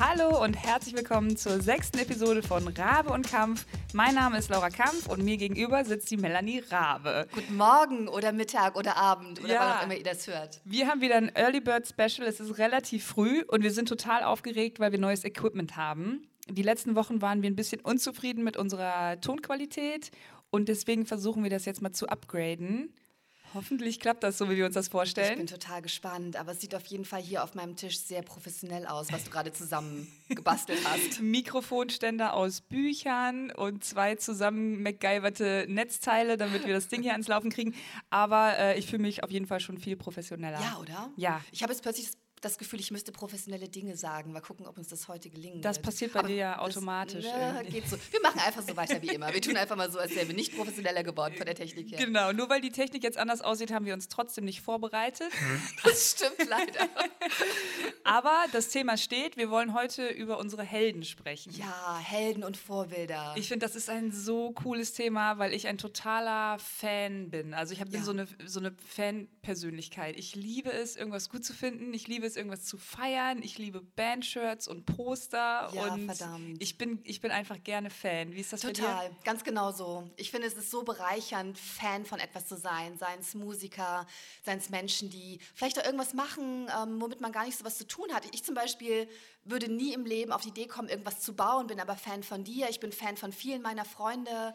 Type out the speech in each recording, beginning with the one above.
Hallo und herzlich willkommen zur sechsten Episode von Rabe und Kampf. Mein Name ist Laura Kampf und mir gegenüber sitzt die Melanie Rabe. Guten Morgen oder Mittag oder Abend oder Ja. wann auch immer ihr das hört. Wir haben wieder ein Early Bird Special. Es ist relativ früh und wir sind total aufgeregt, weil wir neues Equipment haben. Die letzten Wochen waren wir ein bisschen unzufrieden mit unserer Tonqualität und deswegen versuchen wir das jetzt mal zu upgraden. Hoffentlich klappt das so, wie wir uns das Ich vorstellen. bin total gespannt, aber es sieht auf jeden Fall hier auf meinem Tisch sehr professionell aus, was du gerade zusammen gebastelt hast. Mikrofonständer aus Büchern und zwei zusammen MacGyverte Netzteile, damit wir das Ding hier ans Laufen kriegen. Aber äh, ich fühle mich auf jeden Fall schon viel professioneller. Ja, oder? Ja. Ich habe jetzt plötzlich das- das Gefühl, ich müsste professionelle Dinge sagen. Mal gucken, ob uns das heute gelingen Das wird. passiert bei Aber dir ja das- automatisch irgendwie. geht so. Wir machen einfach so weiter wie immer. Wir tun einfach mal so, als wären wir nicht professioneller geworden von der Technik her. Genau, nur weil die Technik jetzt anders aussieht, haben wir uns trotzdem nicht vorbereitet. Das stimmt leider. Aber das Thema steht, wir wollen heute über unsere Helden sprechen. Ja, Helden und Vorbilder. Ich finde, das ist ein so cooles Thema, weil ich ein totaler Fan bin. Also ich habe Ja. so eine, so eine Fan-Persönlichkeit. Ich liebe es, irgendwas gut zu finden. Ich liebe es, irgendwas zu feiern. Ich liebe Bandshirts und Poster. Ja, und verdammt. Ich bin, ich bin einfach gerne Fan. Wie ist das bei dir? Total, ganz genau so. Ich finde, es ist so bereichernd, Fan von etwas zu sein. Seien es Musiker, seien es Menschen, die vielleicht auch irgendwas machen, ähm, womit man gar nicht so was zu tun hat. Ich zum Beispiel würde nie im Leben auf die Idee kommen, irgendwas zu bauen, bin aber Fan von dir. Ich bin Fan von vielen meiner Freunde.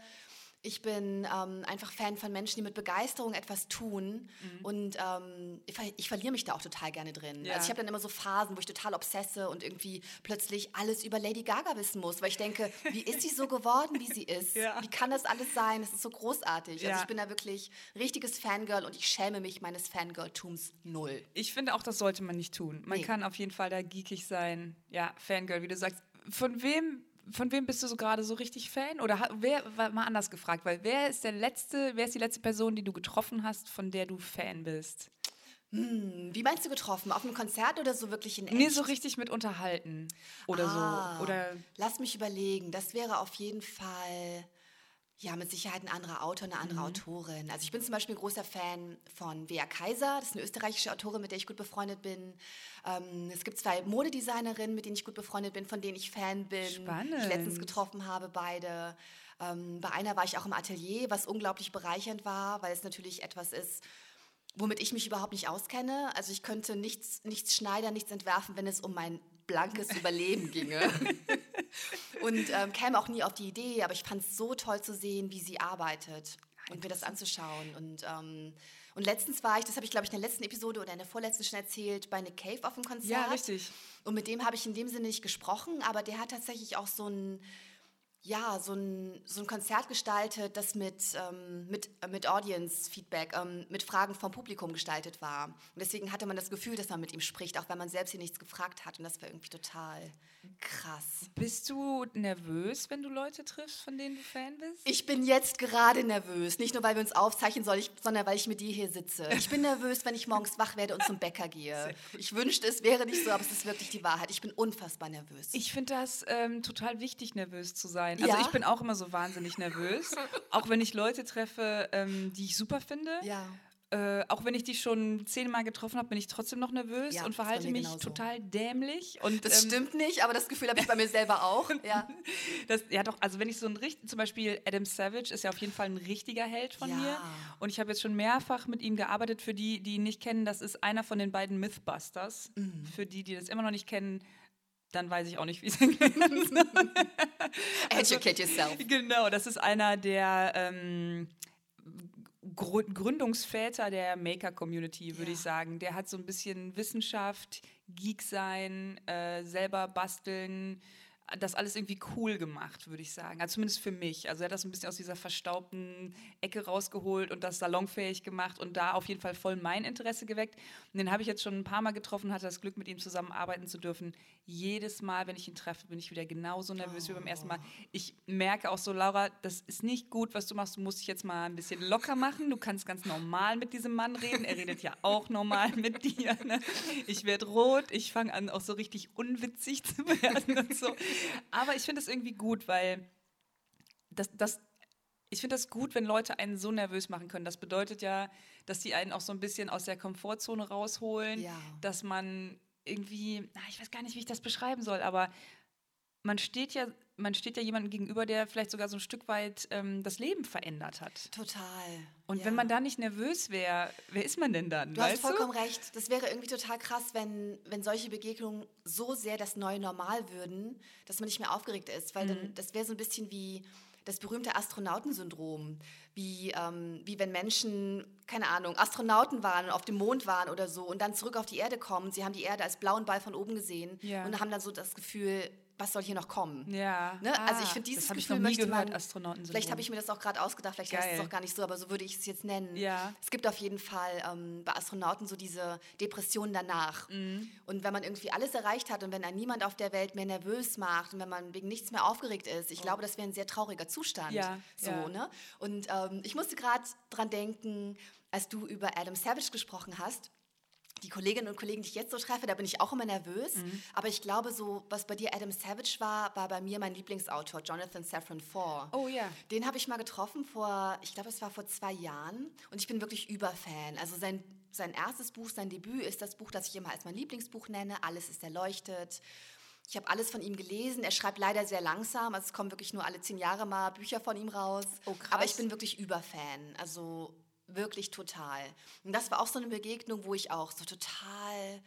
Ich bin ähm, einfach Fan von Menschen, die mit Begeisterung etwas tun. Und ähm, ich, ver ich verliere mich da auch total gerne drin. Ja. Also ich habe dann immer so Phasen, wo ich total obsesse und irgendwie plötzlich alles über Lady Gaga wissen muss, weil ich denke, wie ist sie so geworden, wie sie ist? Ja. Wie kann das alles sein? Es ist so großartig. Ja. Also ich bin da wirklich richtiges Fangirl und ich schäme mich meines Fangirl-Tums null. Ich finde auch, das sollte man nicht tun. Man Nee. kann auf jeden Fall da geekig sein. Ja, Fangirl, wie du sagst. Von wem, von wem bist du so gerade so richtig Fan? Oder wer, war mal anders gefragt, weil wer ist der letzte, wer ist die letzte Person, die du getroffen hast, von der du Fan bist? Hm, Wie meinst du getroffen? Auf einem Konzert oder so wirklich in echt? Nee, so richtig mit unterhalten. Oder Ah, so. Oder Lass mich überlegen. Das wäre auf jeden Fall, ja, mit Sicherheit ein anderer Autor, eine Mhm. andere Autorin. Also ich bin zum Beispiel großer Fan von Wea Kaiser. Das ist eine österreichische Autorin, mit der ich gut befreundet bin. Ähm, es gibt zwei Modedesignerinnen, mit denen ich gut befreundet bin, von denen ich Fan bin. Spannend. Die ich letztens getroffen habe, beide. Ähm, bei einer war ich auch im Atelier, was unglaublich bereichernd war, weil es natürlich etwas ist, womit ich mich überhaupt nicht auskenne. Also ich könnte nichts, nichts schneidern, nichts entwerfen, wenn es um mein blankes Überleben ginge. und ähm, käme auch nie auf die Idee, aber ich fand es so toll zu sehen, wie sie arbeitet und mir das anzuschauen. Und, ähm, und letztens war ich, das habe ich glaube ich in der letzten Episode oder in der vorletzten schon erzählt, bei Nick Cave auf dem Konzert. Ja, richtig. Und mit dem habe ich in dem Sinne nicht gesprochen, aber der hat tatsächlich auch so ein, ja, so ein, so ein Konzert gestaltet, das mit, ähm, mit, äh, mit Audience-Feedback, ähm, mit Fragen vom Publikum gestaltet war. Und deswegen hatte man das Gefühl, dass man mit ihm spricht, auch wenn man selbst hier nichts gefragt hat. Und das war irgendwie total krass. bist du nervös, wenn du Leute triffst, von denen du Fan bist? Ich bin jetzt gerade nervös. Nicht nur, weil wir uns aufzeichnen, soll ich, sondern weil ich mit dir hier sitze. Ich bin nervös, wenn ich morgens wach werde und zum Bäcker gehe. Ich wünschte, es wäre nicht so, aber es ist wirklich die Wahrheit. Ich bin unfassbar nervös. Ich finde das ähm, total wichtig, nervös zu sein. Also Ja? ich bin auch immer so wahnsinnig nervös. auch wenn ich Leute treffe, ähm, die ich super finde. ja. Äh, auch wenn ich die schon zehnmal getroffen habe, bin ich trotzdem noch nervös Ja, und verhalte mich genauso. total dämlich. Und, Das ähm, stimmt nicht, aber das Gefühl habe ich bei mir selber auch. Ja. Das, ja, doch, also wenn ich so ein richtig, zum Beispiel Adam Savage ist ja auf jeden Fall ein richtiger Held von Ja. mir. Und ich habe jetzt schon mehrfach mit ihm gearbeitet. Für die, die ihn nicht kennen, das ist einer von den beiden Mythbusters. Mhm. Für die, die das immer noch nicht kennen, dann weiß ich auch nicht, wie es Educate yourself. Genau, das ist einer der ähm, Grü- Gründungsväter der Maker-Community, würde Ja. ich sagen. Der hat so ein bisschen Wissenschaft, Geek sein, äh, selber basteln, das alles irgendwie cool gemacht, würde ich sagen. Also zumindest für mich. Also er hat das ein bisschen aus dieser verstaubten Ecke rausgeholt und das salonfähig gemacht und da auf jeden Fall voll mein Interesse geweckt. Und den habe ich jetzt schon ein paar Mal getroffen, hatte das Glück, mit ihm zusammenarbeiten zu dürfen. Jedes Mal, wenn ich ihn treffe, bin ich wieder genauso nervös wie beim ersten Mal. Ich merke auch so, Laura, das ist nicht gut, was du machst. Du musst dich jetzt mal ein bisschen locker machen. Du kannst ganz normal mit diesem Mann reden. Er redet ja auch normal mit dir. Ne? Ich werde rot. Ich fange an, auch so richtig unwitzig zu werden und so. Aber ich finde es irgendwie gut, weil das, das, ich finde das gut, wenn Leute einen so nervös machen können. Das bedeutet ja, dass die einen auch so ein bisschen aus der Komfortzone rausholen, Ja. dass man irgendwie, na, ich weiß gar nicht, wie ich das beschreiben soll, aber man steht ja, man steht ja jemandem gegenüber, der vielleicht sogar so ein Stück weit ähm, das Leben verändert hat. Total. Und ja. wenn man da nicht nervös wäre, wer ist man denn dann? Du hast vollkommen du? recht. Das wäre irgendwie total krass, wenn, wenn solche Begegnungen so sehr das neue Normal würden, dass man nicht mehr aufgeregt ist. Weil mhm. dann, das wäre so ein bisschen wie das berühmte Astronautensyndrom. Wie, ähm, wie wenn Menschen, keine Ahnung, Astronauten waren und auf dem Mond waren oder so und dann zurück auf die Erde kommen. Sie haben die Erde als blauen Ball von oben gesehen ja. und haben dann so das Gefühl, was soll hier noch kommen? Ja. Ne? Ah, also ich finde dieses das Gefühl ich noch nie gehört, man, Astronauten Vielleicht habe ich mir das auch gerade ausgedacht, vielleicht Geil. heißt es auch gar nicht so, aber so würde ich es jetzt nennen. Ja. Es gibt auf jeden Fall ähm, bei Astronauten so diese Depressionen danach. Mhm. Und wenn man irgendwie alles erreicht hat und wenn einen niemand auf der Welt mehr nervös macht und wenn man wegen nichts mehr aufgeregt ist, ich oh. glaube, das wäre ein sehr trauriger Zustand. Ja. So, ja. Ne? Und ähm, ich musste gerade dran denken, als du über Adam Savage gesprochen hast die Kolleginnen und Kollegen, die ich jetzt so treffe, da bin ich auch immer nervös. Mhm. Aber ich glaube, so was bei dir Adam Savage war, war bei mir mein Lieblingsautor, Jonathan Safran Foer. Oh ja. Den habe ich mal getroffen vor, ich glaube, es war vor zwei Jahren. Und ich bin wirklich Überfan. Also sein, sein erstes Buch, sein Debüt ist das Buch, das ich immer als mein Lieblingsbuch nenne. Alles ist erleuchtet. Ich habe alles von ihm gelesen. Er schreibt leider sehr langsam. Also es kommen wirklich nur alle zehn Jahre mal Bücher von ihm raus. Oh, krass. Aber ich bin wirklich Überfan. Also Wirklich total. Und das war auch so eine Begegnung, wo ich auch so total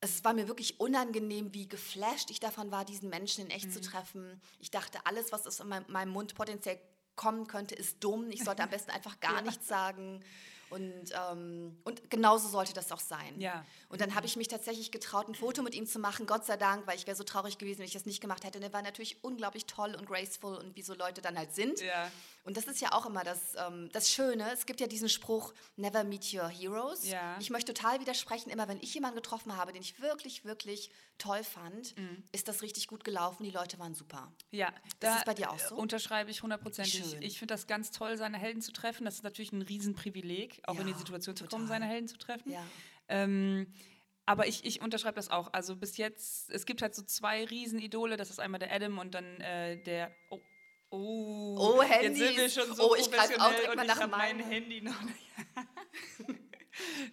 es war mir wirklich unangenehm, wie geflasht ich davon war, diesen Menschen in echt mhm. zu treffen. Ich dachte, alles, was aus meinem Mund potenziell kommen könnte, ist dumm. Ich sollte am besten einfach gar ja. nichts sagen. Und, ähm, und genauso sollte das auch sein. Ja. Und dann habe ich mich tatsächlich getraut, ein Foto mit ihm zu machen, Gott sei Dank, weil ich wäre so traurig gewesen, wenn ich das nicht gemacht hätte. Und er war natürlich unglaublich toll und graceful und wie so Leute dann halt sind. Ja. Und das ist ja auch immer das, ähm, das Schöne. Es gibt ja diesen Spruch, never meet your heroes. Ja. Ich möchte total widersprechen, immer wenn ich jemanden getroffen habe, den ich wirklich, wirklich toll fand, mhm. ist das richtig gut gelaufen. Die Leute waren super. Ja, das ist bei dir auch so. Unterschreibe ich hundertprozentig. Ich, ich finde das ganz toll, seine Helden zu treffen. Das ist natürlich ein Riesenprivileg, auch ja, in die Situation zu kommen, seine Helden zu treffen. Ja. Ähm, aber ich, ich unterschreibe das auch. Also bis jetzt, es gibt halt so zwei Riesenidole. Das ist einmal der Adam und dann äh, der. Oh, Oh, oh Handy. Jetzt sind wir schon so oh, ich greife auch direkt mal nach meinem Handy noch.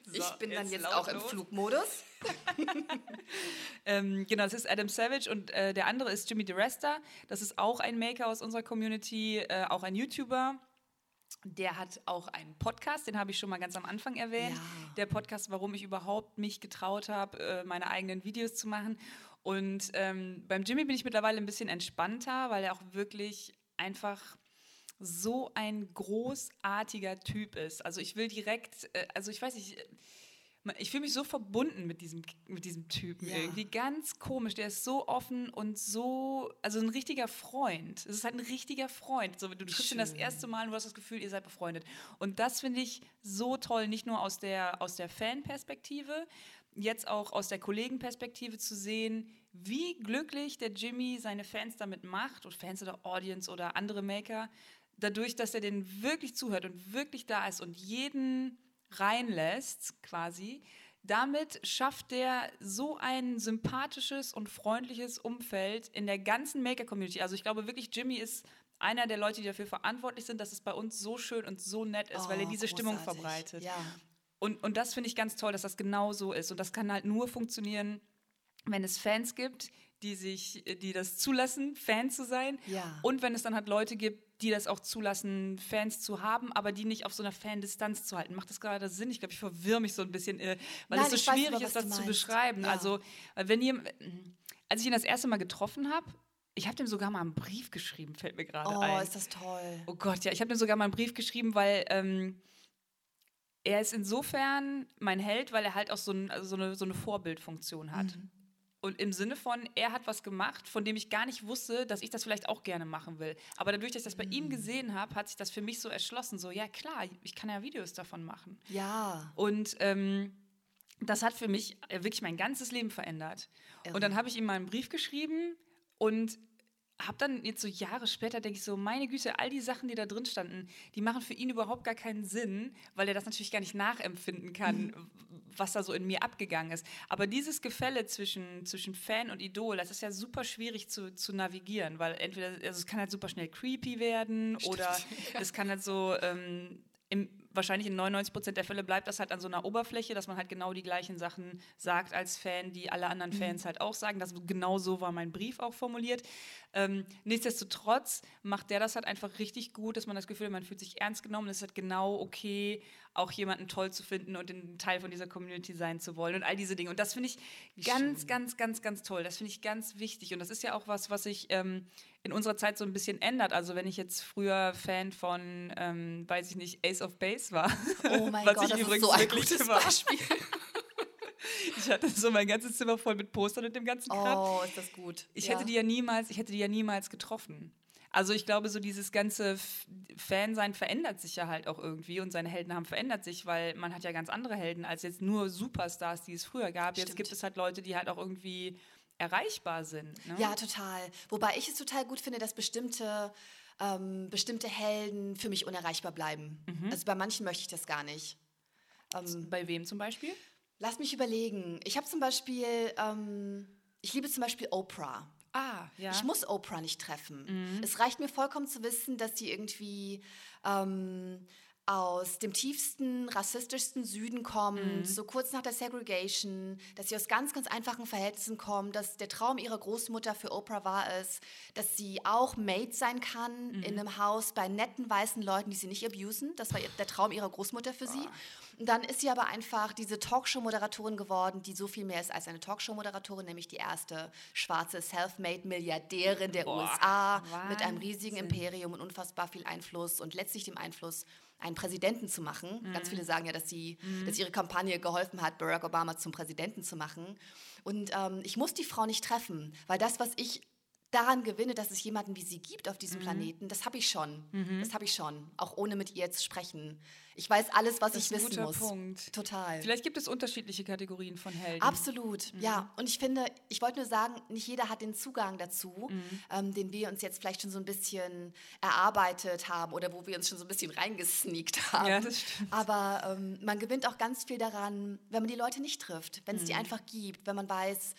so, ich bin dann jetzt auch im Flugmodus. ähm, genau, das ist Adam Savage und äh, der andere ist Jimmy DeResta. Das ist auch ein Maker aus unserer Community, äh, auch ein YouTuber. Der hat auch einen Podcast, den habe ich schon mal ganz am Anfang erwähnt. Ja. Der Podcast, warum ich überhaupt mich getraut habe, äh, meine eigenen Videos zu machen. Und ähm, beim Jimmy bin ich mittlerweile ein bisschen entspannter, weil er auch wirklich einfach so ein großartiger Typ ist. Also ich will direkt, äh, also ich weiß nicht, ich fühle mich so verbunden mit diesem, mit diesem Typen ja. irgendwie. Ganz komisch. Der ist so offen und so, also ein richtiger Freund. Es ist halt ein richtiger Freund. So, du triffst ihn das erste Mal und du hast das Gefühl, ihr seid befreundet. Und das finde ich so toll, nicht nur aus der, aus der Fanperspektive, jetzt auch aus der Kollegenperspektive zu sehen, wie glücklich der Jimmy seine Fans damit macht, oder Fans oder Audience oder andere Maker, dadurch, dass er denen wirklich zuhört und wirklich da ist und jeden reinlässt, quasi. Damit schafft er so ein sympathisches und freundliches Umfeld in der ganzen Maker-Community. Also ich glaube wirklich, Jimmy ist einer der Leute, die dafür verantwortlich sind, dass es bei uns so schön und so nett ist, oh, weil er diese großartig. Stimmung verbreitet. Ja. Und, und das finde ich ganz toll, dass das genau so ist. Und das kann halt nur funktionieren, wenn es Fans gibt, die sich, die das zulassen, Fan zu sein. Ja. Und wenn es dann halt Leute gibt, die das auch zulassen, Fans zu haben, aber die nicht auf so einer Fan-Distanz zu halten. Macht das gerade Sinn? Ich glaube, ich verwirre mich so ein bisschen, äh, weil Nein, es so schwierig weiß, ist, das zu beschreiben. Ja. Also, wenn ihr, als ich ihn das erste Mal getroffen habe, ich habe dem sogar mal einen Brief geschrieben, fällt mir gerade oh, ein. Oh, ist das toll. Oh Gott, ja, ich habe dem sogar mal einen Brief geschrieben, weil ähm, er ist insofern mein Held, weil er halt auch so, ein, also so, eine, so eine Vorbildfunktion hat. Mhm. Und im Sinne von, er hat was gemacht, von dem ich gar nicht wusste, dass ich das vielleicht auch gerne machen will. Aber dadurch, dass ich das bei mhm. ihm gesehen habe, hat sich das für mich so erschlossen. So, ja klar, ich kann ja Videos davon machen. Ja. Und ähm, das hat für mich wirklich mein ganzes Leben verändert. Irre. Und dann habe ich ihm mal einen Brief geschrieben und habe dann jetzt so Jahre später, denke ich so, meine Güte, all die Sachen, die da drin standen, die machen für ihn überhaupt gar keinen Sinn, weil er das natürlich gar nicht nachempfinden kann, mhm. was da so in mir abgegangen ist. Aber dieses Gefälle zwischen, zwischen Fan und Idol, das ist ja super schwierig zu, zu navigieren, weil entweder, also es kann halt super schnell creepy werden Stimmt, oder ja. es kann halt so ähm, im wahrscheinlich in 99 Prozent der Fälle bleibt das halt an so einer Oberfläche, dass man halt genau die gleichen Sachen sagt als Fan, die alle anderen mhm. Fans halt auch sagen. Das, genau so war mein Brief auch formuliert. Ähm, nichtsdestotrotz macht der das halt einfach richtig gut, dass man das Gefühl hat, man fühlt sich ernst genommen. Es ist halt genau okay, auch jemanden toll zu finden und ein Teil von dieser Community sein zu wollen und all diese Dinge. Und das finde ich Wie ganz, schön. ganz, ganz, ganz toll. Das finde ich ganz wichtig. Und das ist ja auch was, was sich ähm, in unserer Zeit so ein bisschen ändert. Also wenn ich jetzt früher Fan von, ähm, weiß ich nicht, Ace of Base war. Oh mein was Gott, ich das übrigens ist so ein gutes war. Beispiel. Ich hatte so mein ganzes Zimmer voll mit Postern und dem ganzen Kram. Oh, ist das gut. Ich ja. hätte die ja niemals, ich hätte die ja niemals getroffen. Also ich glaube, so dieses ganze Fansein verändert sich ja halt auch irgendwie und seine Helden haben verändert sich, weil man hat ja ganz andere Helden als jetzt nur Superstars, die es früher gab. Stimmt. Jetzt gibt es halt Leute, die halt auch irgendwie erreichbar sind. Ne? Ja, total. Wobei ich es total gut finde, dass bestimmte ähm, bestimmte Helden für mich unerreichbar bleiben. Mhm. Also bei manchen möchte ich das gar nicht. Ähm, bei wem zum Beispiel? Lass mich überlegen. Ich habe zum Beispiel, ähm, ich liebe zum Beispiel Oprah. Ah, ja. Ich muss Oprah nicht treffen. Mhm. Es reicht mir vollkommen zu wissen, dass sie irgendwie ähm, aus dem tiefsten, rassistischsten Süden kommt, mhm. so kurz nach der Segregation, dass sie aus ganz, ganz einfachen Verhältnissen kommt, dass der Traum ihrer Großmutter für Oprah war es, dass sie auch Maid sein kann mhm. in einem Haus bei netten weißen Leuten, die sie nicht abusen. Das war der Traum ihrer Großmutter für sie. Und dann ist sie aber einfach diese Talkshow-Moderatorin geworden, die so viel mehr ist als eine Talkshow-Moderatorin, nämlich die erste schwarze Self-Made-Milliardärin der Boah, USA Wahnsinn. mit einem riesigen Imperium und unfassbar viel Einfluss und letztlich dem Einfluss einen Präsidenten zu machen. Mhm. Ganz viele sagen ja, dass, sie, mhm. dass ihre Kampagne geholfen hat, Barack Obama zum Präsidenten zu machen. Und ähm, ich muss die Frau nicht treffen, weil das, was ich daran gewinne, dass es jemanden wie sie gibt auf diesem mhm. Planeten, das habe ich schon. Mhm. Das habe ich schon, auch ohne mit ihr zu sprechen. Ich weiß alles, was das ich wissen muss. Punkt. Total. Vielleicht gibt es unterschiedliche Kategorien von Helden. Absolut, mhm. ja. Und ich finde, ich wollte nur sagen, nicht jeder hat den Zugang dazu, mhm. ähm, den wir uns jetzt vielleicht schon so ein bisschen erarbeitet haben oder wo wir uns schon so ein bisschen reingesneakt haben. Ja, das stimmt. Aber ähm, man gewinnt auch ganz viel daran, wenn man die Leute nicht trifft, wenn es die mhm. einfach gibt, wenn man weiß,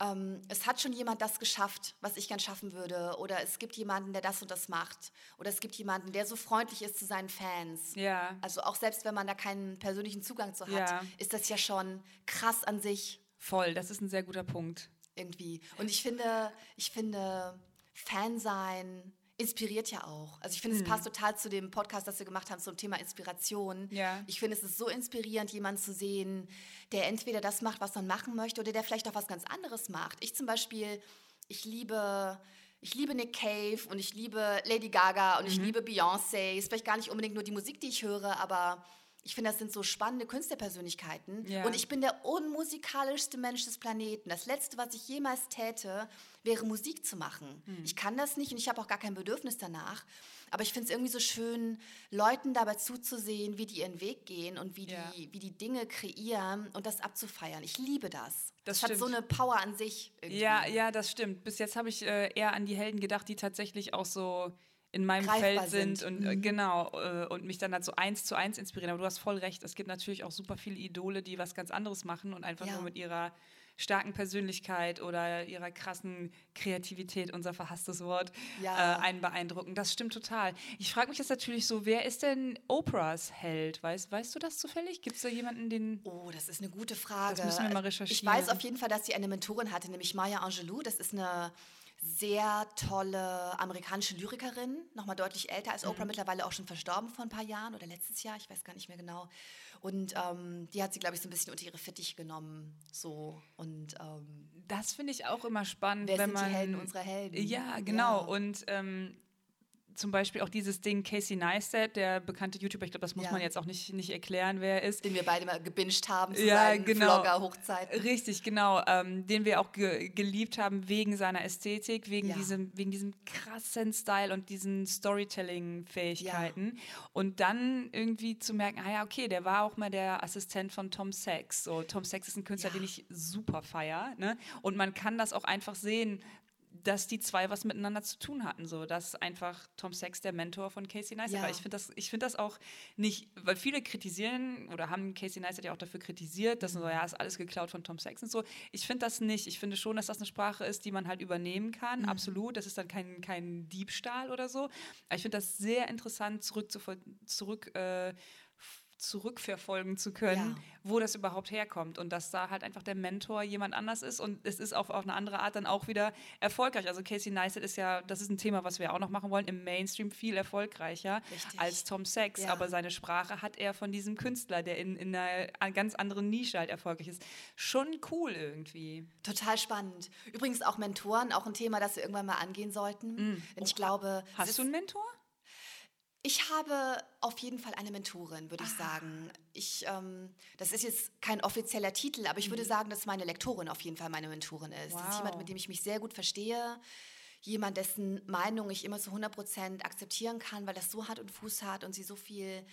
ähm, es hat schon jemand das geschafft, was ich gern schaffen würde. Oder es gibt jemanden, der das und das macht. Oder es gibt jemanden, der so freundlich ist zu seinen Fans. Ja. Also auch selbst wenn man da keinen persönlichen Zugang zu hat, ja. ist das ja schon krass an sich. Voll, das ist ein sehr guter Punkt. Irgendwie. Und ich finde, ich finde, Fan sein inspiriert ja auch. Also ich finde, hm. es passt total zu dem Podcast, das wir gemacht haben zum Thema Inspiration. Ja. Ich finde, es ist so inspirierend, jemanden zu sehen, der entweder das macht, was man machen möchte, oder der vielleicht auch was ganz anderes macht. Ich zum Beispiel, ich liebe ich liebe Nick Cave und ich liebe Lady Gaga und mhm. ich liebe Beyoncé. Ist vielleicht gar nicht unbedingt nur die Musik, die ich höre, aber ich finde, das sind so spannende Künstlerpersönlichkeiten. Ja. Und ich bin der unmusikalischste Mensch des Planeten. Das Letzte, was ich jemals täte, wäre Musik zu machen. Hm. Ich kann das nicht und ich habe auch gar kein Bedürfnis danach. Aber ich finde es irgendwie so schön, Leuten dabei zuzusehen, wie die ihren Weg gehen und wie, ja. die, wie die Dinge kreieren und das abzufeiern. Ich liebe das. Das, das hat so eine Power an sich. Irgendwie. Ja, ja, das stimmt. Bis jetzt habe ich äh, eher an die Helden gedacht, die tatsächlich auch so in meinem Feld sind, sind. und äh, mhm. genau äh, und mich dann halt so eins zu eins inspirieren. Aber du hast voll recht, es gibt natürlich auch super viele Idole, die was ganz anderes machen und einfach ja. nur mit ihrer starken Persönlichkeit oder ihrer krassen Kreativität, unser verhasstes Wort, ja. äh, einen beeindrucken. Das stimmt total. Ich frage mich jetzt natürlich so, wer ist denn Oprahs Held? Weißt, weißt du das zufällig? Gibt es da jemanden, den... Oh, das ist eine gute Frage. Das müssen wir mal recherchieren. Ich weiß auf jeden Fall, dass sie eine Mentorin hatte, nämlich Maya Angelou. Das ist eine sehr tolle amerikanische Lyrikerin, nochmal deutlich älter als Oprah, mhm. mittlerweile auch schon verstorben vor ein paar Jahren oder letztes Jahr, ich weiß gar nicht mehr genau. Und ähm, die hat sie, glaube ich, so ein bisschen unter ihre Fittiche genommen. So. Und ähm, das finde ich auch immer spannend. Wer wenn sind man, die Helden unserer Helden? Ja, genau. Ja. Und ähm, zum Beispiel auch dieses Ding Casey Neistat, der bekannte YouTuber, ich glaube, das muss ja. man jetzt auch nicht, nicht erklären, wer er ist. Den wir beide mal gebinged haben zu ja, genau. Vlogger-Hochzeiten. Richtig, genau. Ähm, den wir auch ge geliebt haben wegen seiner Ästhetik, wegen, ja. diesem, wegen diesem krassen Style und diesen Storytelling-Fähigkeiten. Ja. Und dann irgendwie zu merken, ah ja, okay, der war auch mal der Assistent von Tom Sachs. So, Tom Sachs ist ein Künstler, den ich super feier. Ne? Und man kann das auch einfach sehen, dass die zwei was miteinander zu tun hatten. So, dass einfach Tom Sachs der Mentor von Casey Neistat ja. war. Ich finde das, find das auch nicht, weil viele kritisieren oder haben Casey Neistat ja auch dafür kritisiert, dass so, ja, ist alles geklaut von Tom Sachs und so. Ich finde das nicht. Ich finde schon, dass das eine Sprache ist, die man halt übernehmen kann. Mhm. Absolut. Das ist dann kein, kein Diebstahl oder so. Aber ich finde das sehr interessant, zurück zu zurück äh, zurückverfolgen zu können, Ja. wo das überhaupt herkommt und dass da halt einfach der Mentor jemand anders ist und es ist auf, auf eine andere Art dann auch wieder erfolgreich. Also Casey Neistat ist ja, das ist ein Thema, was wir auch noch machen wollen, im Mainstream viel erfolgreicher Richtig. als Tom Sachs, Ja. aber seine Sprache hat er von diesem Künstler, der in, in einer ganz anderen Nische halt erfolgreich ist. Schon cool irgendwie. Total spannend. Übrigens auch Mentoren, auch ein Thema, das wir irgendwann mal angehen sollten. Denn ich glaube, Hast du einen Mentor? Ich habe auf jeden Fall eine Mentorin, würde ich sagen. Ich, ähm, das ist jetzt kein offizieller Titel, aber ich würde sagen, dass meine Lektorin auf jeden Fall meine Mentorin ist. Das ist Wow. jemand, mit dem ich mich sehr gut verstehe. Jemand, dessen Meinung ich immer zu 100% akzeptieren kann, weil das so Hand und Fuß hat und sie so viel,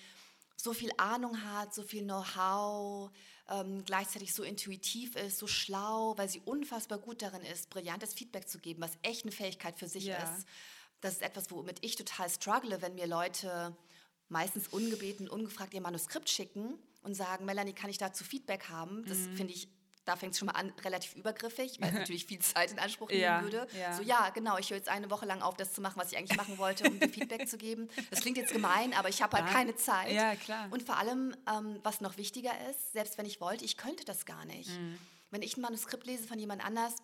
so viel Ahnung hat, so viel Know-how, ähm, gleichzeitig so intuitiv ist, so schlau, weil sie unfassbar gut darin ist, brillantes Feedback zu geben, was echt eine Fähigkeit für sich Ja. ist. Das ist etwas, womit ich total struggle, wenn mir Leute meistens ungebeten, ungefragt ihr Manuskript schicken und sagen, Melanie, kann ich dazu Feedback haben? Das Mhm. finde ich, da fängt es schon mal an, relativ übergriffig, weil es natürlich viel Zeit in Anspruch nehmen Ja, würde. ja. So, ja, genau, ich höre jetzt eine Woche lang auf, das zu machen, was ich eigentlich machen wollte, um dir Feedback zu geben. Das klingt jetzt gemein, aber ich habe halt Ja. keine Zeit. Ja, klar. Und vor allem, ähm, was noch wichtiger ist, selbst wenn ich wollte, ich könnte das gar nicht. Mhm. Wenn ich ein Manuskript lese von jemand anders,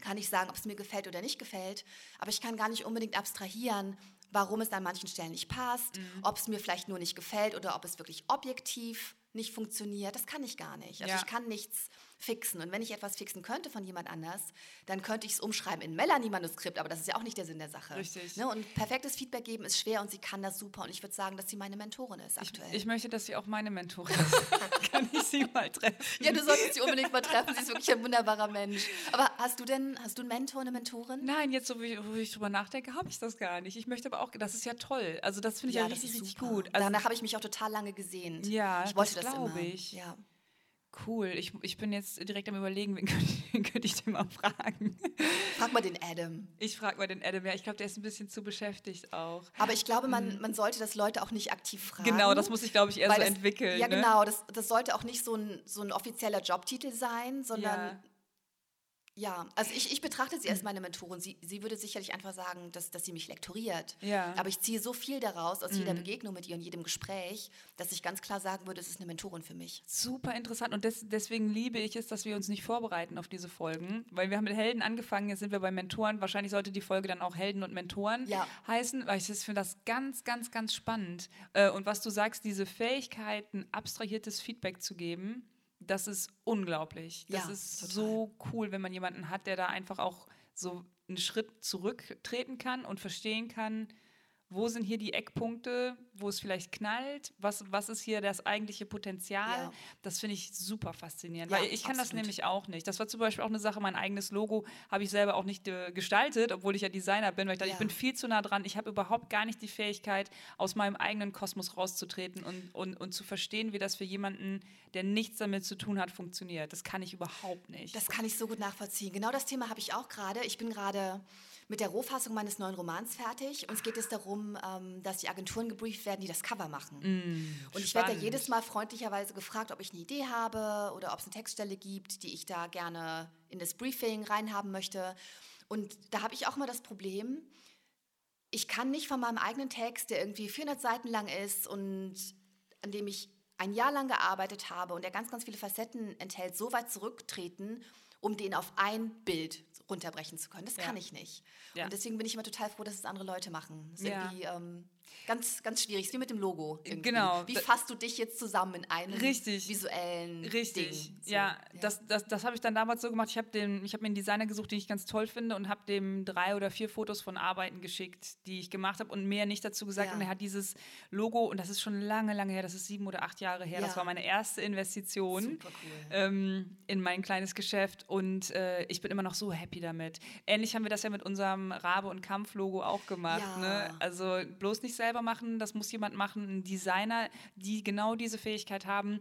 kann ich sagen, ob es mir gefällt oder nicht gefällt, aber ich kann gar nicht unbedingt abstrahieren, warum es an manchen Stellen nicht passt, Mhm. ob es mir vielleicht nur nicht gefällt oder ob es wirklich objektiv nicht funktioniert. Das kann ich gar nicht. Also Ja. ich kann nichts fixen. Und wenn ich etwas fixen könnte von jemand anders, dann könnte ich es umschreiben in Melanie-Manuskript, aber das ist ja auch nicht der Sinn der Sache. Richtig. Ne? Und perfektes Feedback geben ist schwer und sie kann das super. Und ich würde sagen, dass sie meine Mentorin ist Ich, aktuell. ich möchte, dass sie auch meine Mentorin ist. Kann ich sie mal treffen? ja, du solltest sie unbedingt mal treffen. Sie ist wirklich ein wunderbarer Mensch. Aber hast du denn, hast du einen Mentor, eine Mentorin? Nein, jetzt, so wie, wo ich drüber nachdenke, habe ich das gar nicht. Ich möchte aber auch, das ist ja toll. Also, das finde ich ja, das richtig, richtig gut. Also, Danach habe ich mich auch total lange gesehnt. Ja, ich wollte das das, glaube ich. Ja. Cool. Ich, ich bin jetzt direkt am Überlegen, wen könnte, wen könnte ich denn mal fragen? Frag mal den Adam. Ich frage mal den Adam. Ja, ich glaube, der ist ein bisschen zu beschäftigt auch. Aber ich glaube, man, man sollte das Leute auch nicht aktiv fragen. Genau, das muss ich, glaube ich, eher so das, entwickeln. Ja, ne? genau. Das, das sollte auch nicht so ein, so ein offizieller Jobtitel sein, sondern Ja. Ja, also ich, ich betrachte sie als meine Mentorin. Sie, sie würde sicherlich einfach sagen, dass, dass sie mich lektoriert. Ja. Mhm. Aber ich ziehe so viel daraus aus jeder Begegnung mit ihr und jedem Gespräch, dass ich ganz klar sagen würde, es ist eine Mentorin für mich. Super interessant und des, deswegen liebe ich es, dass wir uns nicht vorbereiten auf diese Folgen, weil wir haben mit Helden angefangen, jetzt sind wir bei Mentoren. Wahrscheinlich sollte die Folge dann auch Helden und Mentoren Ja. heißen, weil ich finde das ganz, ganz, ganz spannend. Äh, Und was du sagst, diese Fähigkeiten, abstrahiertes Feedback zu geben, das ist unglaublich. Das Ja, ist total. so cool, wenn man jemanden hat, der da einfach auch so einen Schritt zurücktreten kann und verstehen kann, wo sind hier die Eckpunkte, wo es vielleicht knallt, was, was ist hier das eigentliche Potenzial. Ja. Das finde ich super faszinierend, Ja, weil ich kann das absolut. nämlich auch nicht. Das war zum Beispiel auch eine Sache, mein eigenes Logo habe ich selber auch nicht äh, gestaltet, obwohl ich ja Designer bin, weil ich dachte, Ja. ich bin viel zu nah dran. Ich habe überhaupt gar nicht die Fähigkeit, aus meinem eigenen Kosmos rauszutreten und, und, und zu verstehen, wie das für jemanden, der nichts damit zu tun hat, funktioniert. Das kann ich überhaupt nicht. Das kann ich so gut nachvollziehen. Genau das Thema habe ich auch gerade. Ich bin gerade mit der Rohfassung meines neuen Romans fertig. Uns geht es darum, ähm, dass die Agenturen gebrieft werden, die das Cover machen. und ich werde spannend. jedes Mal freundlicherweise gefragt, ob ich eine Idee habe oder ob es eine Textstelle gibt, die ich da gerne in das Briefing reinhaben möchte. Und da habe ich auch mal das Problem, ich kann nicht von meinem eigenen Text, der irgendwie 400 Seiten lang ist und an dem ich ein Jahr lang gearbeitet habe und der ganz, ganz viele Facetten enthält, so weit zurücktreten, um den auf ein Bild runterbrechen zu können. Das Ja. kann ich nicht. Ja. Und deswegen bin ich immer total froh, dass es andere Leute machen. Das ist Ja. irgendwie ähm, ganz, ganz schwierig. Ist wie mit dem Logo. Irgendwie. Genau. Wie fasst du dich jetzt zusammen in einem Richtig. visuellen Richtig, Ding? So, ja, Das, das, das habe ich dann damals so gemacht. Ich habe hab mir einen Designer gesucht, den ich ganz toll finde und habe dem drei oder vier Fotos von Arbeiten geschickt, die ich gemacht habe und mehr nicht dazu gesagt. Ja. Und er hat dieses Logo, und das ist schon lange, lange her, das ist sieben oder acht Jahre her, das Ja. war meine erste Investition Super cool. ähm, in mein kleines Geschäft und äh, ich bin immer noch so happy damit. Ähnlich haben wir das ja mit unserem Rabe- und Kampf-Logo auch gemacht. Ja. Ne? Also bloß nicht selber machen, das muss jemand machen, ein Designer, die genau diese Fähigkeit haben,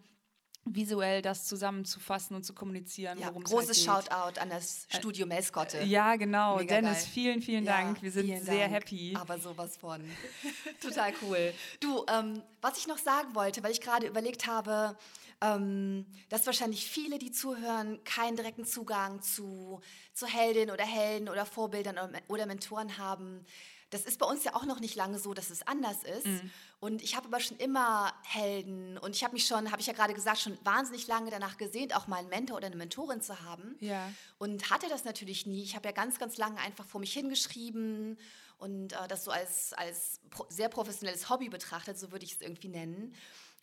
visuell das zusammenzufassen und zu kommunizieren, Ja, großes halt. Shoutout an das Studio Melskotte. Ja, genau. Mega Dennis, geil. vielen, vielen Ja, Dank. Wir sind sehr Dank. happy. Aber sowas von. Total cool. Du, ähm, was ich noch sagen wollte, weil ich gerade überlegt habe, ähm, dass wahrscheinlich viele, die zuhören, keinen direkten Zugang zu, zu Heldinnen oder Helden oder Vorbildern oder, oder Mentoren haben. Das ist bei uns ja auch noch nicht lange so, dass es anders ist. Mhm. Und ich habe aber schon immer Helden und ich habe mich schon, habe ich ja gerade gesagt, schon wahnsinnig lange danach gesehnt, auch mal einen Mentor oder eine Mentorin zu haben. Ja. Und hatte das natürlich nie. Ich habe ja ganz, ganz lange einfach vor mich hingeschrieben und äh, das so als, als pro sehr professionelles Hobby betrachtet, so würde ich es irgendwie nennen.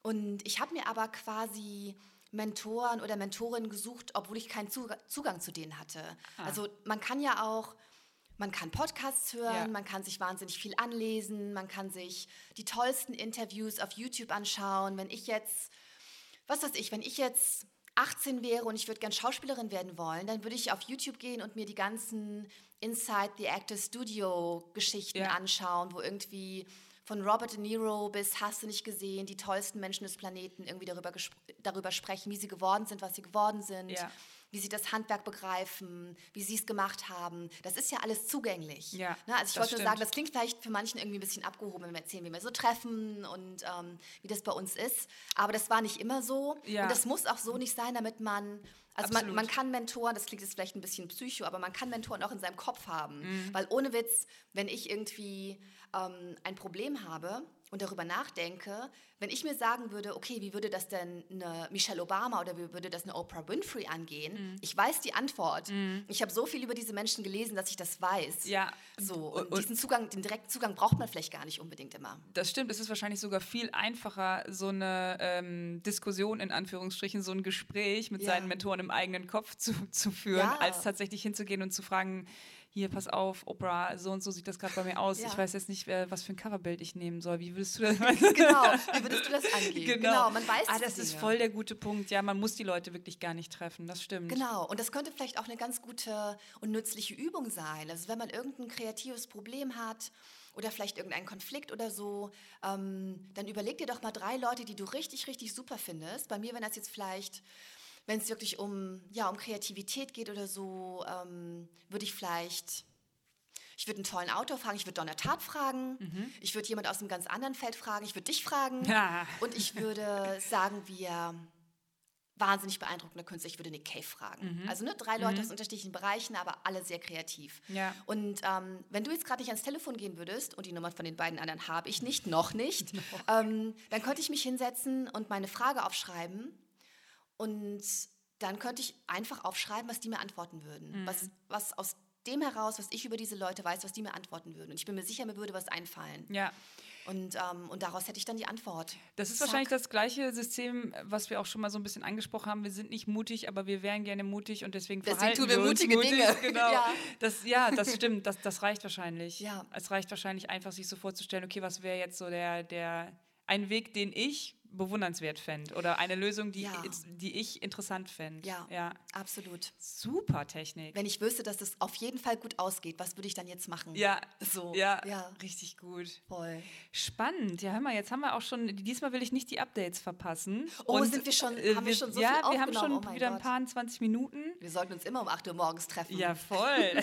Und ich habe mir aber quasi Mentoren oder Mentorinnen gesucht, obwohl ich keinen Zugang zu denen hatte. Ah. Also man kann ja auch, man kann Podcasts hören, ja. man kann sich wahnsinnig viel anlesen, man kann sich die tollsten Interviews auf YouTube anschauen. Wenn ich jetzt, was weiß ich, wenn ich jetzt 18 wäre und ich würde gern Schauspielerin werden wollen, dann würde ich auf YouTube gehen und mir die ganzen Inside the Actor Studio Geschichten ja. anschauen, wo irgendwie von Robert De Niro bis hast du nicht gesehen, die tollsten Menschen des Planeten irgendwie darüber, darüber sprechen, wie sie geworden sind, was sie geworden sind, ja. Wie sie das Handwerk begreifen, wie sie es gemacht haben. Das ist ja alles zugänglich. Ja, ne? Also ich wollte nur sagen, das klingt vielleicht für manchen irgendwie ein bisschen abgehoben, wenn wir erzählen, wie wir so treffen und ähm, wie das bei uns ist. Aber das war nicht immer so. Ja. Und das muss auch so nicht sein, damit man also man, man, kann Mentoren, das klingt jetzt vielleicht ein bisschen psycho, aber man kann Mentoren auch in seinem Kopf haben. Mhm. Weil ohne Witz, wenn ich irgendwie ähm, ein Problem habe und darüber nachdenke, wenn ich mir sagen würde, okay, wie würde das denn eine Michelle Obama oder wie würde das eine Oprah Winfrey angehen? Mhm. Ich weiß die Antwort. Mhm. Ich habe so viel über diese Menschen gelesen, dass ich das weiß. Ja. So, und, und, diesen Zugang, den direkten Zugang braucht man vielleicht gar nicht unbedingt immer. Das stimmt. Es ist wahrscheinlich sogar viel einfacher, so eine ähm, Diskussion in Anführungsstrichen, so ein Gespräch mit ja. seinen Mentoren im eigenen Kopf zu, zu führen, ja. als tatsächlich hinzugehen und zu fragen, hier, pass auf, Oprah, so und so sieht das gerade bei mir aus. Ja. Ich weiß jetzt nicht, was für ein Coverbild ich nehmen soll. Wie würdest du das Genau, wie würdest du das angehen? Genau, genau man weiß Ah, das ist voll der gute Punkt. Ja, man muss die Leute wirklich gar nicht treffen, das stimmt. Genau, und das könnte vielleicht auch eine ganz gute und nützliche Übung sein. Also wenn man irgendein kreatives Problem hat, oder vielleicht irgendeinen Konflikt oder so, ähm, dann überleg dir doch mal drei Leute, die du richtig, richtig super findest. Bei mir, wenn das jetzt vielleicht wenn es wirklich um, ja, um Kreativität geht oder so, ähm, würde ich vielleicht, ich würde einen tollen Autor fragen, ich würde Donner Tat fragen, mhm. ich würde jemand aus einem ganz anderen Feld fragen, ich würde dich fragen ja. und ich würde sagen, wir wahnsinnig beeindruckende Künstler. Ich würde Nick Cave fragen. Mhm. Also ne, drei Leute mhm. aus unterschiedlichen Bereichen, aber alle sehr kreativ. Ja. Und ähm, wenn du jetzt gerade nicht ans Telefon gehen würdest, und die Nummer von den beiden anderen habe ich nicht, noch nicht, ähm, dann könnte ich mich hinsetzen und meine Frage aufschreiben und dann könnte ich einfach aufschreiben, was die mir antworten würden. Mhm. Was, was aus dem heraus, was ich über diese Leute weiß, was die mir antworten würden. Und ich bin mir sicher, mir würde was einfallen. Ja. Und, ähm, und daraus hätte ich dann die Antwort. Das ist Zack. wahrscheinlich das gleiche System, was wir auch schon mal so ein bisschen angesprochen haben. Wir sind nicht mutig, aber wir wären gerne mutig und deswegen, deswegen verhalten tun wir, wir mutige mutig. Dinge. Genau. ja. Das, ja, das stimmt. Das, das reicht wahrscheinlich. Ja. Es reicht wahrscheinlich einfach, sich so vorzustellen, okay, was wäre jetzt so der, der ein Weg, den ich bewundernswert fände oder eine Lösung, die, ja. die ich interessant fände. Ja, ja, absolut. Super Technik. Wenn ich wüsste, dass das auf jeden Fall gut ausgeht, was würde ich dann jetzt machen? Ja, so. Ja, ja, richtig gut. Voll. Spannend. Ja, hör mal, jetzt haben wir auch schon, diesmal will ich nicht die Updates verpassen. Oh, Und, sind wir schon, äh, haben wir, wir schon so ja, wir haben schon oh wieder Gott. ein paar 20 Minuten. Wir sollten uns immer um 8 Uhr morgens treffen. Ja, voll.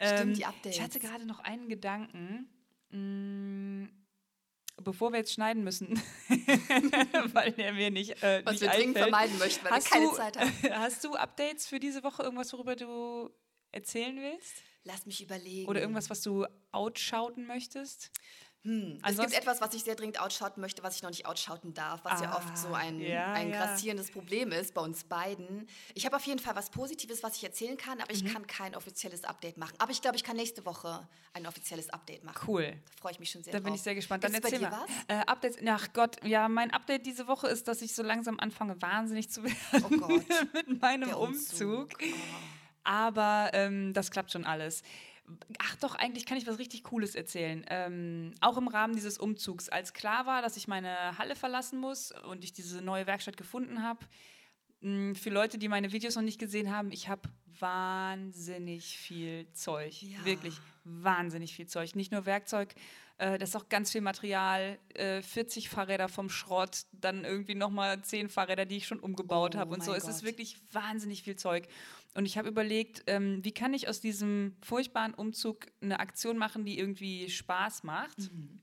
Stimmt, die Updates. Ich hatte gerade noch einen Gedanken. Hm, bevor wir jetzt schneiden müssen, weil der mir nicht, äh, Was nicht wir dringend vermeiden möchten, weil hast wir keine du, Zeit haben. Hast du Updates für diese Woche, irgendwas, worüber du erzählen willst? Lass mich überlegen. Oder irgendwas, was du outschauten möchtest? Hm. Es gibt etwas, was ich sehr dringend outschauten möchte, was ich noch nicht outschauten darf, was ah, ja oft so ein, ja, ein ja. grassierendes Problem ist bei uns beiden. Ich habe auf jeden Fall was Positives, was ich erzählen kann, aber mhm. ich kann kein offizielles Update machen. Aber ich glaube, ich kann nächste Woche ein offizielles Update machen. Cool. Da freue ich mich schon sehr Da drauf. bin ich sehr gespannt. Dann Gibt's erzähl bei dir mal. was? Äh, Updates, ach Gott, ja, mein Update diese Woche ist, dass ich so langsam anfange, wahnsinnig zu werden oh Gott. mit meinem Der Umzug. Umzug. Oh. Aber ähm, das klappt schon alles. Ach doch, eigentlich kann ich was richtig Cooles erzählen. Ähm, auch im Rahmen dieses Umzugs, als klar war, dass ich meine Halle verlassen muss und ich diese neue Werkstatt gefunden habe, hm, für Leute, die meine Videos noch nicht gesehen haben, ich habe wahnsinnig viel Zeug. Ja. Wirklich wahnsinnig viel Zeug. Nicht nur Werkzeug, äh, das ist auch ganz viel Material. Äh, 40 Fahrräder vom Schrott, dann irgendwie nochmal 10 Fahrräder, die ich schon umgebaut oh, habe und so. Gott. Es ist wirklich wahnsinnig viel Zeug. Und ich habe überlegt, ähm, wie kann ich aus diesem furchtbaren Umzug eine Aktion machen, die irgendwie Spaß macht. Mhm.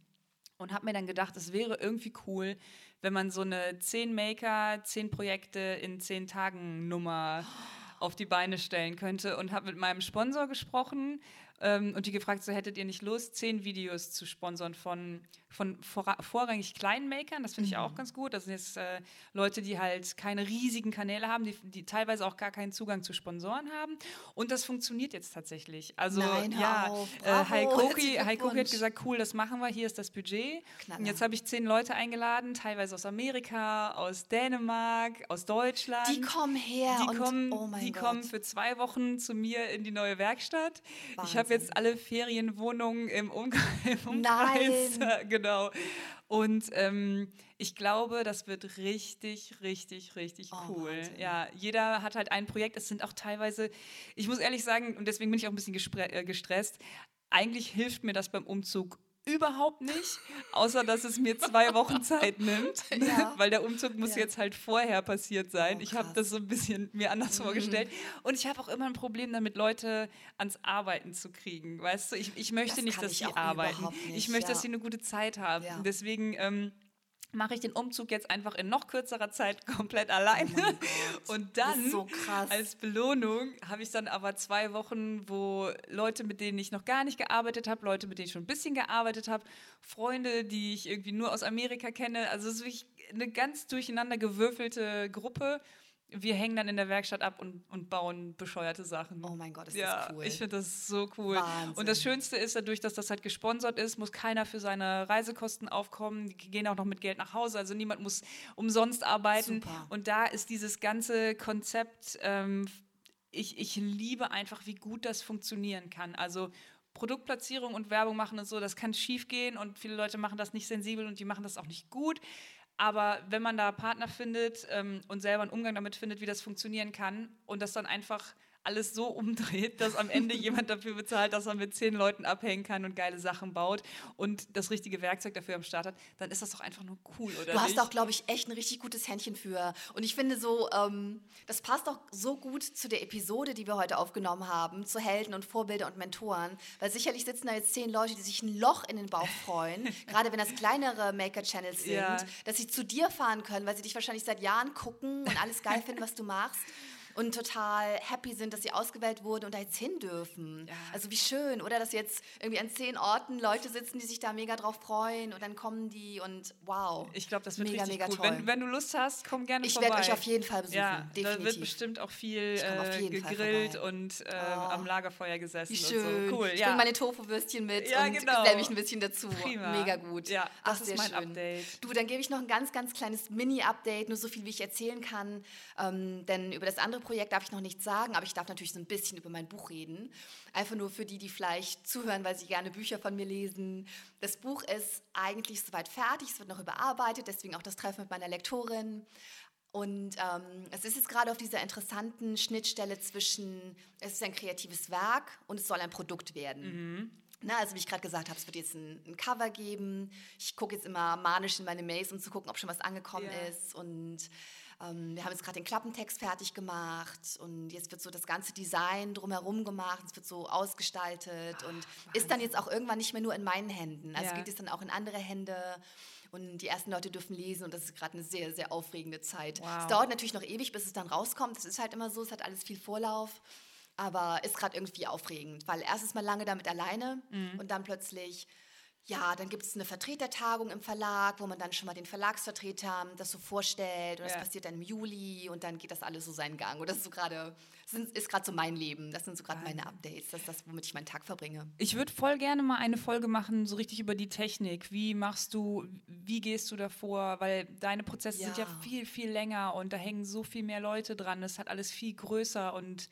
Und habe mir dann gedacht, es wäre irgendwie cool, wenn man so eine 10 Maker, 10 Projekte in 10 Tagen Nummer auf die Beine stellen könnte. Und habe mit meinem Sponsor gesprochen ähm, und die gefragt, so hättet ihr nicht Lust, zehn Videos zu sponsern von, von vor, vorrangig kleinen Makern. Das finde ich auch ganz gut. Das sind jetzt äh, Leute, die halt keine riesigen Kanäle haben, die, die teilweise auch gar keinen Zugang zu Sponsoren haben. Und das funktioniert jetzt tatsächlich. Also Nein, ja, auf. äh, Heikoki, Heikoki hat gesagt, cool, das machen wir, hier ist das Budget. Knaller. Und jetzt habe ich zehn Leute eingeladen, teilweise aus Amerika, aus Dänemark, aus Deutschland. Die kommen her Die und kommen, oh mein die Gott. kommen für zwei Wochen zu mir in die neue Werkstatt. Ich habe Wahnsinn. jetzt alle Ferienwohnungen im, Umkreis. Nein. Genau. Und ähm, ich glaube, das wird richtig, richtig, richtig Oh, cool. Wahnsinn. Ja, jeder hat halt ein Projekt. Es sind auch teilweise, ich muss ehrlich sagen, und deswegen bin ich auch ein bisschen äh, gestresst. Eigentlich hilft mir das beim Umzug überhaupt nicht, außer dass es mir zwei Wochen Zeit nimmt, Ja. weil der Umzug muss Ja. jetzt halt vorher passiert sein. Oh, ich habe das so ein bisschen mir anders vorgestellt und ich habe auch immer ein Problem damit, Leute ans Arbeiten zu kriegen. Weißt du, ich, ich möchte Das nicht, dass sie arbeiten. überhaupt ich nicht, möchte, dass ja. sie eine gute Zeit haben. Deswegen ähm, mache ich den Umzug jetzt einfach in noch kürzerer Zeit komplett alleine. Oh. Und dann so krass. als Belohnung habe ich dann aber zwei Wochen, wo Leute, mit denen ich noch gar nicht gearbeitet habe, Leute, mit denen ich schon ein bisschen gearbeitet habe, Freunde, die ich irgendwie nur aus Amerika kenne. Also es ist wirklich eine ganz durcheinander gewürfelte Gruppe. Wir hängen dann in der Werkstatt ab und, und bauen bescheuerte Sachen. Oh mein Gott, ist ja, das cool. ich finde das so cool. Wahnsinn. Und das Schönste ist, dadurch, dass das halt gesponsert ist, muss keiner für seine Reisekosten aufkommen. Die gehen auch noch mit Geld nach Hause. Also niemand muss umsonst arbeiten. Super. Und da ist dieses ganze Konzept, ähm, ich, ich liebe einfach, wie gut das funktionieren kann. Also Produktplatzierung und Werbung machen und so, das kann schief gehen und viele Leute machen das nicht sensibel und die machen das auch nicht gut. Aber wenn man da Partner findet ähm, und selber einen Umgang damit findet, wie das funktionieren kann und das dann einfach alles so umdreht, dass am Ende jemand dafür bezahlt, dass er mit zehn Leuten abhängen kann und geile Sachen baut und das richtige Werkzeug dafür am Start hat, dann ist das doch einfach nur cool, oder Du hast nicht? auch, glaube ich, echt ein richtig gutes Händchen für. Und ich finde so, ähm, das passt auch so gut zu der Episode, die wir heute aufgenommen haben, zu Helden und Vorbilder und Mentoren. Weil sicherlich sitzen da jetzt zehn Leute, die sich ein Loch in den Bauch freuen, gerade wenn das kleinere Maker-Channels sind, Ja. dass sie zu dir fahren können, weil sie dich wahrscheinlich seit Jahren gucken und alles geil finden, was du machst. Und total happy sind, dass sie ausgewählt wurden und da jetzt hin dürfen. Ja. Also wie schön, oder? Dass jetzt irgendwie an zehn Orten Leute sitzen, die sich da mega drauf freuen und dann kommen die und wow. Ich glaube, das wird mega, richtig mega cool. toll. Wenn, wenn du Lust hast, komm gerne Ich vorbei. werde euch auf jeden Fall besuchen, Ja, da wird definitiv. bestimmt auch viel Ich äh, gegrillt und äh, Oh. am Lagerfeuer gesessen Wie und schön. so. Cool, ich ja. bringe meine Tofu-Würstchen mit Ja, und genau. mich ein bisschen dazu. Prima. Mega gut. Ja, Ach, das ist sehr mein schön. Update. Du, dann gebe ich noch ein ganz, ganz kleines Mini-Update, nur so viel, wie ich erzählen kann. Ähm, denn über das andere Projekt darf ich noch nichts sagen, aber ich darf natürlich so ein bisschen über mein Buch reden. Einfach nur für die, die vielleicht zuhören, weil sie gerne Bücher von mir lesen. Das Buch ist eigentlich soweit fertig, es wird noch überarbeitet, deswegen auch das Treffen mit meiner Lektorin. Und ähm, es ist jetzt gerade auf dieser interessanten Schnittstelle zwischen, es ist ein kreatives Werk und es soll ein Produkt werden. Na, also wie ich gerade gesagt habe, es wird jetzt ein, ein Cover geben. Ich gucke jetzt immer manisch in meine Mails, um zu gucken, ob schon was angekommen Ja. ist. Und ähm, wir haben jetzt gerade den Klappentext fertig gemacht und jetzt wird so das ganze Design drumherum gemacht. Es wird so ausgestaltet und ist dann jetzt auch irgendwann nicht mehr nur in meinen Händen. Also Ja. geht es dann auch in andere Hände. Und die ersten Leute dürfen lesen und das ist gerade eine sehr, sehr aufregende Zeit. Wow. Es dauert natürlich noch ewig, bis es dann rauskommt. Das ist halt immer so, es hat alles viel Vorlauf. Aber ist gerade irgendwie aufregend, weil erst ist man lange damit alleine Mhm. und dann plötzlich, ja, dann gibt es eine Vertretertagung im Verlag, wo man dann schon mal den Verlagsvertreter das so vorstellt und das Ja. passiert dann im Juli und dann geht das alles so seinen Gang. Und das ist so gerade, das ist gerade so mein Leben. Das sind so gerade meine Updates. Das ist das, womit ich meinen Tag verbringe. Ich würde voll gerne mal eine Folge machen, so richtig über die Technik. Wie machst du, wie gehst du davor? Weil deine Prozesse sind ja Ja. viel, viel länger und da hängen so viel mehr Leute dran. Es hat alles viel größer und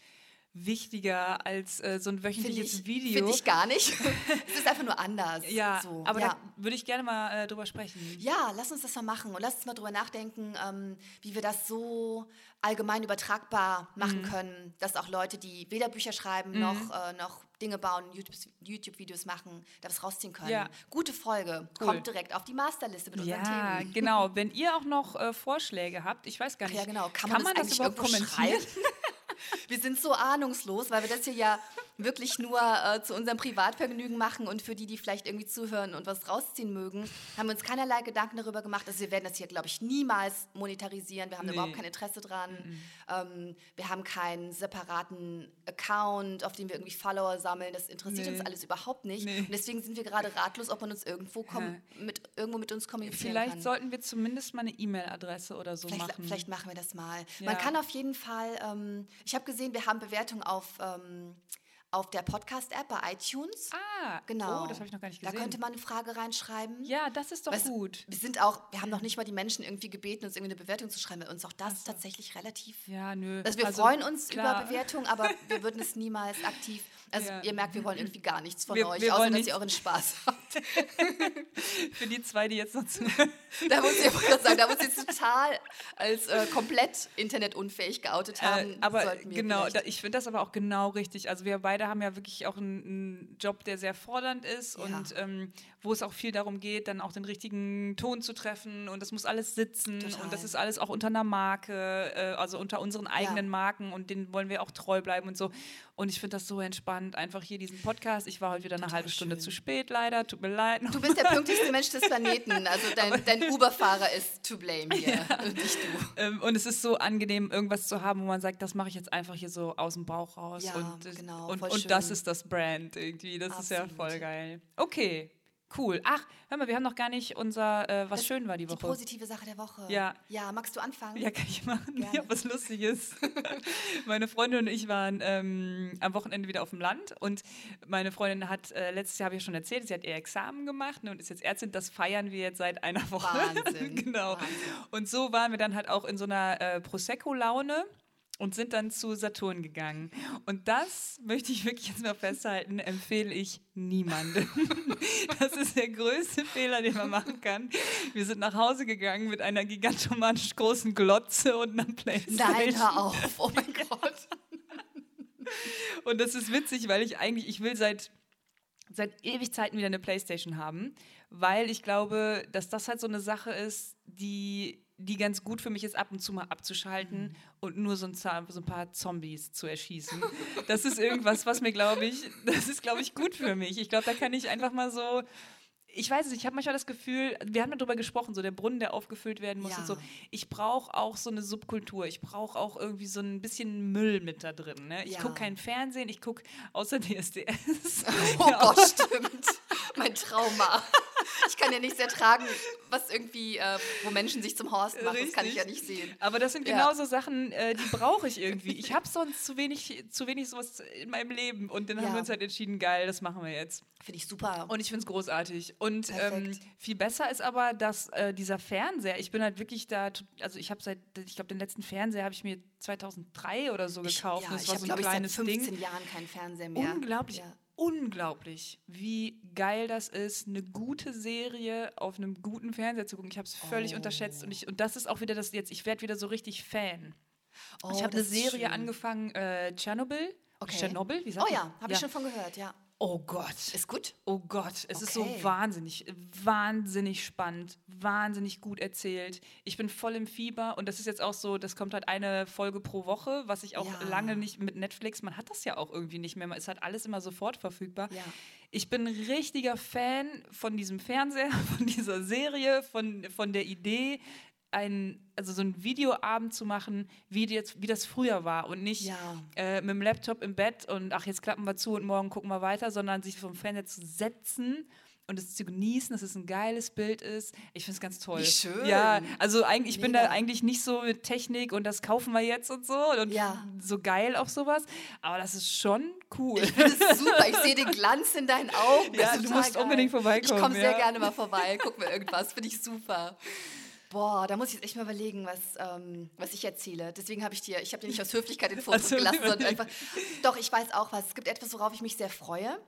wichtiger als äh, so ein Finde wöchentliches ich, Video. find ich gar nicht. es ist einfach nur anders. ja, so. aber ja. da würde ich gerne mal äh, drüber sprechen. Ja, lass uns das mal machen und lass uns mal drüber nachdenken, ähm, wie wir das so allgemein übertragbar machen Mhm. können, dass auch Leute, die weder Bücher schreiben noch, äh, noch Dinge bauen, YouTube- YouTube-Videos machen, da was rausziehen können. Ja. Gute Folge, Cool. kommt direkt auf die Masterliste mit unseren Ja, Themen. genau. Wenn ihr auch noch äh, Vorschläge habt, ich weiß gar Ach nicht, ja, genau. Kann man, das, eigentlich überhaupt kommentieren? wir sind so ahnungslos, weil wir das hier ja wirklich nur äh, zu unserem Privatvergnügen machen und für die, die vielleicht irgendwie zuhören und was rausziehen mögen, haben wir uns keinerlei Gedanken darüber gemacht. Also wir werden das hier, glaube ich, niemals monetarisieren. Wir haben nee. überhaupt kein Interesse dran. Mhm. Ähm, wir haben keinen separaten Account, auf dem wir irgendwie Follower sammeln. Das interessiert nee. uns alles überhaupt nicht. Nee. Und deswegen sind wir gerade ratlos, ob man uns irgendwo, ja. mit, irgendwo mit uns kommunizieren Vielleicht kann. sollten wir zumindest mal eine E-Mail-Adresse oder so vielleicht, machen. Vielleicht machen wir das mal. Ja. Man kann auf jeden Fall, ähm, ich habe gesehen, wir haben Bewertungen auf ähm, auf der Podcast-App bei iTunes. Ah, genau. Oh, das habe ich noch gar nicht gesehen. Da könnte man eine Frage reinschreiben. Ja, das ist doch weißt, gut. Wir sind auch, wir haben noch nicht mal die Menschen irgendwie gebeten, uns irgendwie eine Bewertung zu schreiben. Bei uns auch das so. tatsächlich relativ. Ja, nö. Also wir also, freuen uns klar. über Bewertungen, aber wir würden es niemals aktiv also ja. ihr merkt, wir wollen irgendwie gar nichts von wir, euch, wir außer dass ihr euren Spaß habt. Für die zwei, die jetzt noch zu. da muss ich sagen, da muss ich total als äh, komplett internetunfähig geoutet äh, haben. Äh, aber genau, da, ich finde das aber auch genau richtig. Also wir beide haben ja wirklich auch einen, einen Job, der sehr fordernd ist ja. und ähm, wo es auch viel darum geht, dann auch den richtigen Ton zu treffen und das muss alles sitzen total. und das ist alles auch unter einer Marke, äh, also unter unseren eigenen ja. Marken und denen wollen wir auch treu bleiben und so. Und ich finde das so entspannt, einfach hier diesen Podcast. Ich war heute wieder eine Total halbe Stunde zu spät, leider. Tut mir leid. Du bist der pünktlichste Mensch des Planeten. Also dein, dein Uber-Fahrer ist to blame hier, ja. und nicht du. Ähm, und es ist so angenehm, irgendwas zu haben, wo man sagt, das mache ich jetzt einfach hier so aus dem Bauch raus. Ja, und, genau, und, und das ist das Brand irgendwie. Das Absolut. ist ja voll geil. Okay, Cool. Ach, hör mal, wir haben noch gar nicht unser, äh, was das schön war die Woche. Die positive Sache der Woche. Ja. Ja, magst du anfangen? Ja, kann ich machen. Gerne. Ja, was lustig ist. meine Freundin und ich waren ähm, am Wochenende wieder auf dem Land und meine Freundin hat, äh, letztes Jahr habe ich schon erzählt, sie hat ihr Examen gemacht ne, und ist jetzt Ärztin. Das feiern wir jetzt seit einer Woche. Wahnsinn. genau. Wahnsinn. Und so waren wir dann halt auch in so einer äh, Prosecco-Laune und sind dann zu Saturn gegangen. Und das möchte ich wirklich jetzt mal festhalten, empfehle ich niemandem. Das ist der größte Fehler, den man machen kann. Wir sind nach Hause gegangen mit einer gigantomanisch großen Glotze und einer Playstation. Nein, hör auf. Oh mein Gott. Und das ist witzig, weil ich eigentlich, ich will seit seit ewig Zeiten wieder eine Playstation haben, weil ich glaube, dass das halt so eine Sache ist, die die ganz gut für mich ist, ab und zu mal abzuschalten mhm. und nur so ein, so ein, paar Zombies zu erschießen. Das ist irgendwas, was mir, glaube ich, das ist, glaube ich, gut für mich. Ich glaube, da kann ich einfach mal so ich weiß es, ich habe manchmal das Gefühl, wir haben darüber gesprochen, so der Brunnen, der aufgefüllt werden muss ja. und so. Ich brauche auch so eine Subkultur. Ich brauche auch irgendwie so ein bisschen Müll mit da drin. Ne? Ich ja. gucke kein Fernsehen, ich gucke außer DSDS. Oh Gott, stimmt. Mein Trauma. Ich kann ja nichts ertragen, was irgendwie, äh, wo Menschen sich zum Horst machen. Richtig. Das kann ich ja nicht sehen. Aber das sind ja. genau so Sachen, äh, die brauche ich irgendwie. Ich habe sonst zu wenig, zu wenig sowas in meinem Leben. Und dann ja. haben wir uns halt entschieden, geil, das machen wir jetzt. Finde ich super. Und ich finde es großartig. Und ähm, viel besser ist aber, dass äh, dieser Fernseher, ich bin halt wirklich da, also ich habe seit, ich glaube, den letzten Fernseher habe ich mir 2003 oder so gekauft. Ich, ja, das war ich so ein kleines ich, seit 15 Ding. Jahren keinen Fernseher mehr. Unglaublich. Ja unglaublich, wie geil das ist, eine gute Serie auf einem guten Fernseher zu gucken. Ich habe es völlig oh. unterschätzt und, ich, und das ist auch wieder das jetzt, ich werde wieder so richtig Fan. Oh, ich habe eine Serie angefangen, äh, Tschernobyl. Okay. Tschernobyl, wie sagt Oh ja, habe ja. ich schon von gehört, ja. Oh Gott. Ist gut? Oh Gott, es okay. ist so wahnsinnig, wahnsinnig spannend, wahnsinnig gut erzählt. Ich bin voll im Fieber und das ist jetzt auch so, das kommt halt eine Folge pro Woche, was ich auch ja. lange nicht mit Netflix, man hat das ja auch irgendwie nicht mehr, ist halt alles immer sofort verfügbar. Ja. Ich bin richtiger Fan von diesem Fernseher, von dieser Serie, von, von der Idee, ein, also so ein Videoabend zu machen, wie, jetzt, wie das früher war und nicht ja. äh, mit dem Laptop im Bett und ach, jetzt klappen wir zu und morgen gucken wir weiter, sondern sich vom Fernseher zu setzen und es zu genießen, dass es ein geiles Bild ist. Ich finde es ganz toll. Wie schön. Ja, also eigentlich, ich Mega. bin da eigentlich nicht so mit Technik und das kaufen wir jetzt und so und ja. so geil auf sowas, aber das ist schon cool. Ich finde es super. Ich sehe den Glanz in deinen Augen. Ja, du musst geil. unbedingt vorbeikommen. Ich komme ja. sehr gerne mal vorbei, guck mir irgendwas, finde ich super. Boah, da muss ich jetzt echt mal überlegen, was, ähm, was ich erzähle. Deswegen habe ich dir, ich habe dir nicht aus Höflichkeit den Fokus gelassen, sondern einfach. Doch, ich weiß auch was. Es gibt etwas, worauf ich mich sehr freue.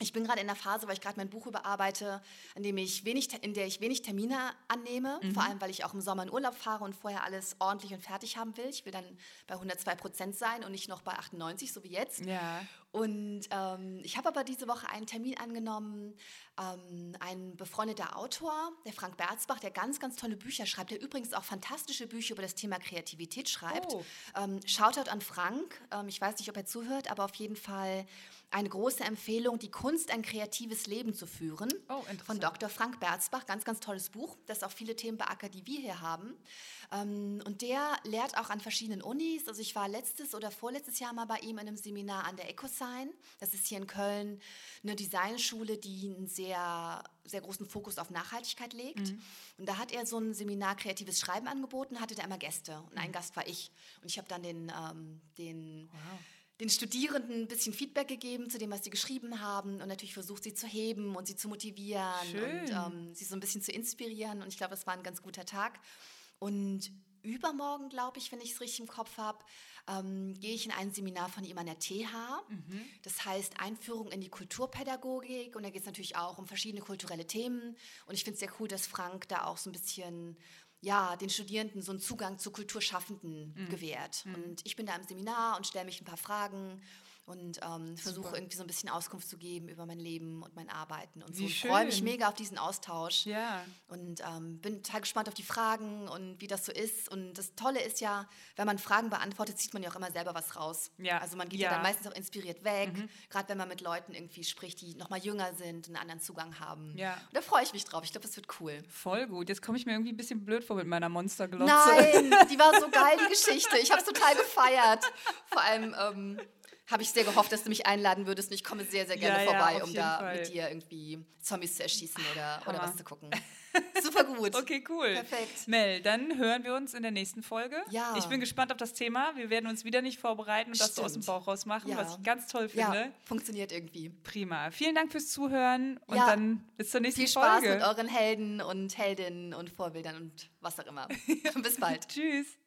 ich bin gerade in der Phase, weil ich gerade mein Buch überarbeite, in, dem ich wenig, in der ich wenig Termine annehme, mhm. vor allem weil ich auch im Sommer in Urlaub fahre und vorher alles ordentlich und fertig haben will. Ich will dann bei 102 Prozent sein und nicht noch bei 98, so wie jetzt. Ja. Und ähm, ich habe aber diese Woche einen Termin angenommen, ähm, ein befreundeter Autor, der Frank Berzbach, der ganz, ganz tolle Bücher schreibt, der übrigens auch fantastische Bücher über das Thema Kreativität schreibt. Oh. Ähm, Shoutout an Frank. Ähm, ich weiß nicht, ob er zuhört, aber auf jeden Fall eine große Empfehlung, die Kunst, ein kreatives Leben zu führen. Oh, von Dr. Frank Berzbach. Ganz, ganz tolles Buch, das auch viele Themen beackert, die wir hier haben. Ähm, und der lehrt auch an verschiedenen Unis. Also ich war letztes oder vorletztes Jahr mal bei ihm in einem Seminar an der EcoSign. Das ist hier in Köln eine Designschule, die einen sehr, sehr großen Fokus auf Nachhaltigkeit legt. Mhm. Und da hat er so ein Seminar Kreatives Schreiben angeboten, hatte da immer Gäste. Und ein mhm. Gast war ich. Und ich habe dann den, ähm, den wow den Studierenden ein bisschen Feedback gegeben zu dem, was sie geschrieben haben und natürlich versucht, sie zu heben und sie zu motivieren Schön. und ähm, sie so ein bisschen zu inspirieren. Und ich glaube, es war ein ganz guter Tag. Und übermorgen, glaube ich, wenn ich es richtig im Kopf habe, ähm, gehe ich in ein Seminar von ihm an der TH. Mhm. Das heißt Einführung in die Kulturpädagogik. Und da geht es natürlich auch um verschiedene kulturelle Themen. Und ich finde es sehr cool, dass Frank da auch so ein bisschen ja, den Studierenden so einen Zugang zu Kulturschaffenden mhm. gewährt. Mhm. Und ich bin da im Seminar und stelle mich ein paar Fragen und ähm, versuche irgendwie so ein bisschen Auskunft zu geben über mein Leben und mein Arbeiten und so. Ich freue mich mega auf diesen Austausch ja. und ähm, bin total gespannt auf die Fragen und wie das so ist. Und das Tolle ist ja, wenn man Fragen beantwortet, zieht man ja auch immer selber was raus. Ja. Also man geht ja. ja dann meistens auch inspiriert weg, mhm. gerade wenn man mit Leuten irgendwie spricht, die noch mal jünger sind, einen anderen Zugang haben. Ja. Und da freue ich mich drauf. Ich glaube, das wird cool. Voll gut. Jetzt komme ich mir irgendwie ein bisschen blöd vor mit meiner Monsterglotze. Nein, die war so geil, die Geschichte. Ich habe es total gefeiert. Vor allem ähm, habe ich sehr gehofft, dass du mich einladen würdest und ich komme sehr, sehr gerne ja, vorbei, ja, um da Fall. mit dir irgendwie Zombies zu erschießen oder, oder was zu gucken. Super gut. Okay, cool. Perfekt. Mel, dann hören wir uns in der nächsten Folge. Ja. Ich bin gespannt auf das Thema. Wir werden uns wieder nicht vorbereiten und Stimmt. das so aus dem Bauch raus machen, ja. was ich ganz toll finde. Ja, funktioniert irgendwie. Prima. Vielen Dank fürs Zuhören und dann bis zur nächsten Folge. Viel Spaß mit euren Helden und Heldinnen und Vorbildern und was auch immer. Bis bald. Tschüss.